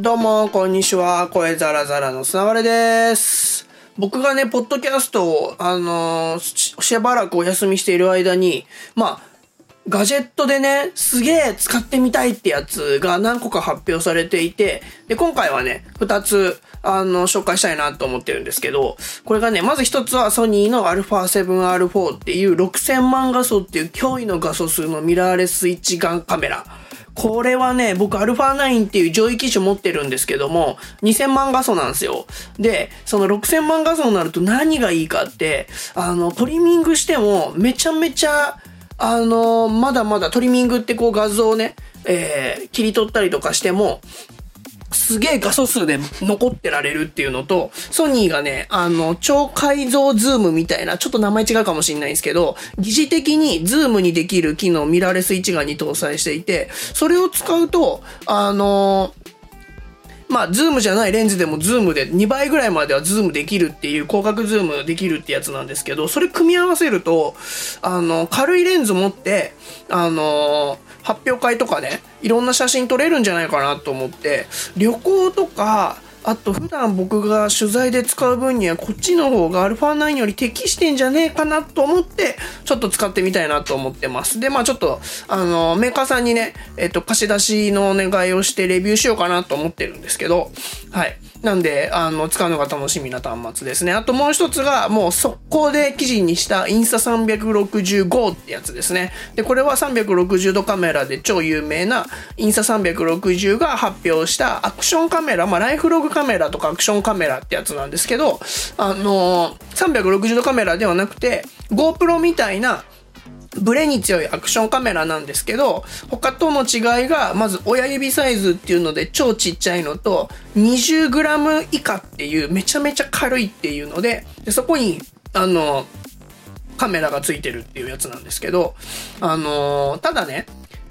どうも、こんにちは。声ザラザラのつながれです。僕がね、ポッドキャストを、あのーしばらくお休みしている間に、まあ、ガジェットでね、すげえ使ってみたいってやつが何個か発表されていて、で、今回はね、二つ、あの、紹介したいなと思ってるんですけど、これがね、まず一つはソニーの α7R4 っていう6000万画素っていう驚異の画素数のミラーレス一眼カメラ。これはね、僕 α9 っていう上位機種持ってるんですけども、2000万画素なんですよ。で、その6000万画素になると何がいいかって、あの、トリミングしてもめちゃめちゃ、あの、まだまだトリミングってこう画像をね、えー、切り取ったりとかしても、すげえ画素数で残ってられるっていうのと、ソニーがね、あの、超解像ズームみたいな、ちょっと名前違うかもしれないんですけど、疑似的にズームにできる機能ミラーレス一眼に搭載していて、それを使うと、あのまあ、ズームじゃないレンズでもズームで2倍ぐらいまではズームできるっていう、広角ズームできるってやつなんですけど、それ組み合わせると、あの、軽いレンズ持って、あの、発表会とかね、いろんな写真撮れるんじゃないかなと思って、旅行とか、あと普段僕が取材で使う分にはこっちの方が α9 より適してんじゃねえかなと思ってちょっと使ってみたいなと思ってます。で、まあちょっとあのメーカーさんにね、えっと貸し出しのお願いをしてレビューしようかなと思ってるんですけど、はい。なんで、あの、使うのが楽しみな端末ですね。あともう一つが、もう速攻で記事にしたインスタ365ってやつですね。で、これは360度カメラで超有名なインスタ360が発表したアクションカメラ、まあ、ライフログカメラとかアクションカメラってやつなんですけど、あの360度カメラではなくて、GoPro みたいなブレに強いアクションカメラなんですけど、他との違いが、まず親指サイズっていうので超ちっちゃいのと、20g 以下っていうめちゃめちゃ軽いっていうので、でそこに、あの、カメラがついてるっていうやつなんですけど、あのただね、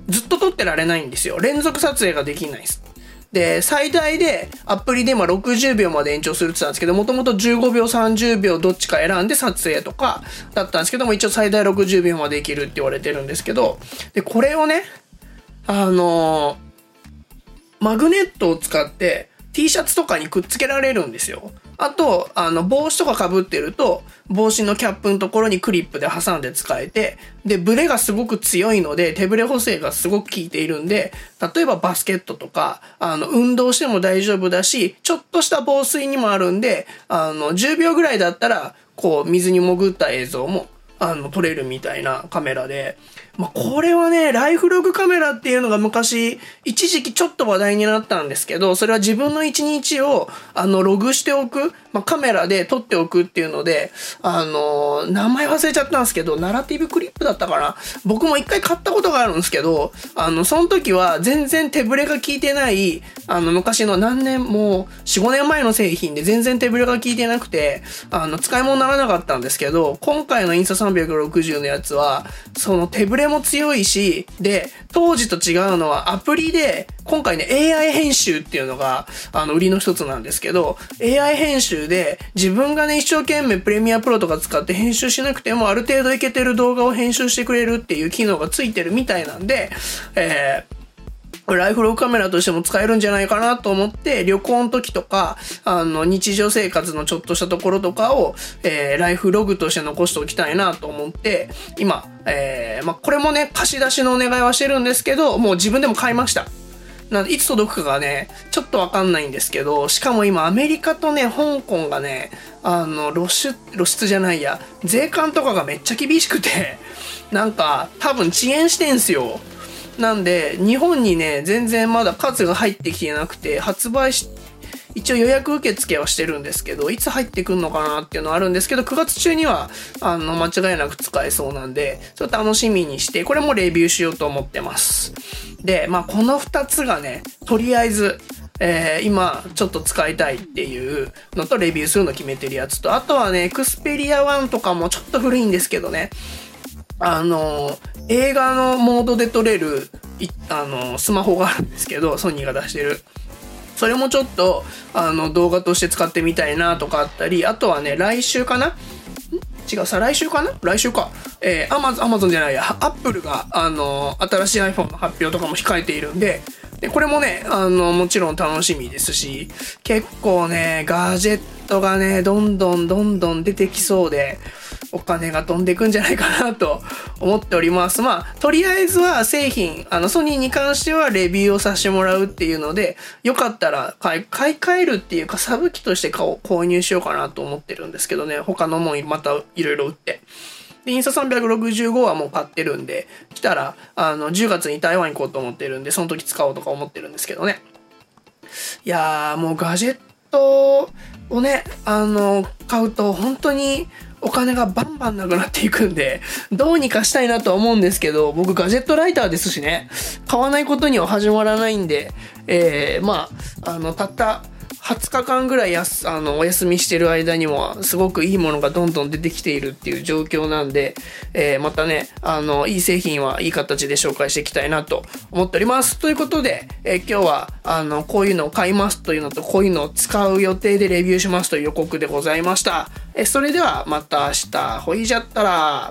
ずっと撮ってられないんですよ。連続撮影ができないです。で、最大でアプリでま60秒まで延長するって言ったんですけど、もともと15秒、30秒どっちか選んで撮影とかだったんですけども、一応最大60秒までいけるって言われてるんですけど、で、これをね、あのーマグネットを使って T シャツとかにくっつけられるんですよ。あと、あの、帽子とか被ってると、帽子のキャップのところにクリップで挟んで使えて、で、ブレがすごく強いので、手ブレ補正がすごく効いているんで、例えばバスケットとか、あの、運動しても大丈夫だし、ちょっとした防水にもあるんで、あの、10秒ぐらいだったら、こう、水に潜った映像も、あの、撮れるみたいなカメラで、まあ、これはね、ライフログカメラっていうのが昔、一時期ちょっと話題になったんですけど、それは自分の一日を、あの、ログしておく、まあ、カメラで撮っておくっていうので、あの、名前忘れちゃったんですけど、ナラティブクリップだったかな。僕も一回買ったことがあるんですけど、あの、その時は全然手ブレが効いてない、あの、昔の何年、も、4、5年前の製品で全然手ブレが効いてなくて、あの、使い物にならなかったんですけど、今回のインスタ360のやつは、その手ブレも強いし、で、当時と違うのはアプリで、今回ね、AI 編集っていうのが、あの、売りの一つなんですけど、AI 編集で、自分がね、一生懸命プレミアプロとか使って編集しなくても、ある程度いけてる動画を編集してくれるっていう機能がついてるみたいなんで、えー、ライフログカメラとしても使えるんじゃないかなと思って、旅行の時とか、あの、日常生活のちょっとしたところとかを、えー、ライフログとして残しておきたいなと思って、今、えー、まあ、これもね、貸し出しのお願いはしてるんですけど、もう自分でも買いました。なんで、いつ届くかがね、ちょっとわかんないんですけど、しかも今アメリカとね、香港がね、あの、露出、露出じゃないや、税関とかがめっちゃ厳しくて、なんか、多分遅延してんすよ。なんで、日本にね、全然まだ数が入ってきてなくて、発売し、一応予約受付はしてるんですけど、いつ入ってくんのかなっていうのはあるんですけど、9月中には、あの、間違いなく使えそうなんで、ちょっと楽しみにして、これもレビューしようと思ってます。で、まあ、この2つがね、とりあえず、えー今ちょっと使いたいっていうのとレビューするの決めてるやつと、あとはね、エクスペリア1とかもちょっと古いんですけどね、あの、映画のモードで撮れる、いあの、スマホがあるんですけど、ソニーが出してる。それもちょっと、あの、動画として使ってみたいなとかあったり、あとはね、来週かな？違う、再来週かな？来週か。えー、アマゾン、アマゾンじゃないや、アップルが、あの、新しい iPhone の発表とかも控えているんで、で、これもね、あの、もちろん楽しみですし、結構ね、ガジェットがね、どんどんどんどん出てきそうで、お金が飛んでいくんじゃないかなと思っております。まあ、とりあえずは製品、あの、ソニーに関してはレビューをさせてもらうっていうので、よかったら買い、買い替えるっていうか、サブ機として購入しようかなと思ってるんですけどね、他のもんまたいろいろ売って。で、インスタ365はもう買ってるんで、来たら、あの、10月に台湾行こうと思ってるんで、その時使おうとか思ってるんですけどね。いやー、もうガジェットをね、あの、買うと本当にお金がバンバンなくなっていくんで、どうにかしたいなとは思うんですけど、僕ガジェットライターですしね、買わないことには始まらないんで、えー、まあ、あの、たった20日間ぐらいやすあのお休みしてる間にもすごくいいものがどんどん出てきているっていう状況なんで、えー、またね、あの、いい製品はいい形で紹介していきたいなと思っております。ということで、えー、今日は、あの、こういうのを買いますというのと、こういうのを使う予定でレビューしますという予告でございました。それではまた明日、ほいじゃったら。